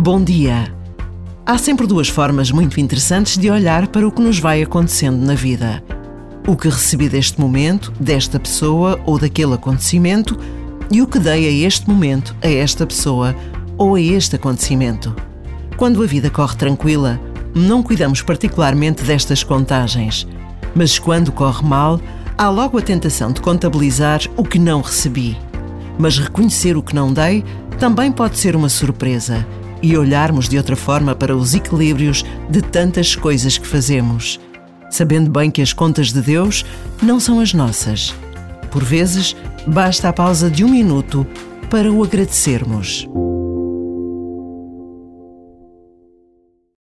Bom dia! Há sempre duas formas muito interessantes de olhar para o que nos vai acontecendo na vida. O que recebi deste momento, desta pessoa ou daquele acontecimento e o que dei a este momento, a esta pessoa ou a este acontecimento. Quando a vida corre tranquila, não cuidamos particularmente destas contagens, mas quando corre mal, há logo a tentação de contabilizar o que não recebi. Mas reconhecer o que não dei também pode ser uma surpresa e olharmos de outra forma para os equilíbrios de tantas coisas que fazemos, sabendo bem que as contas de Deus não são as nossas. Por vezes, basta a pausa de um minuto para o agradecermos.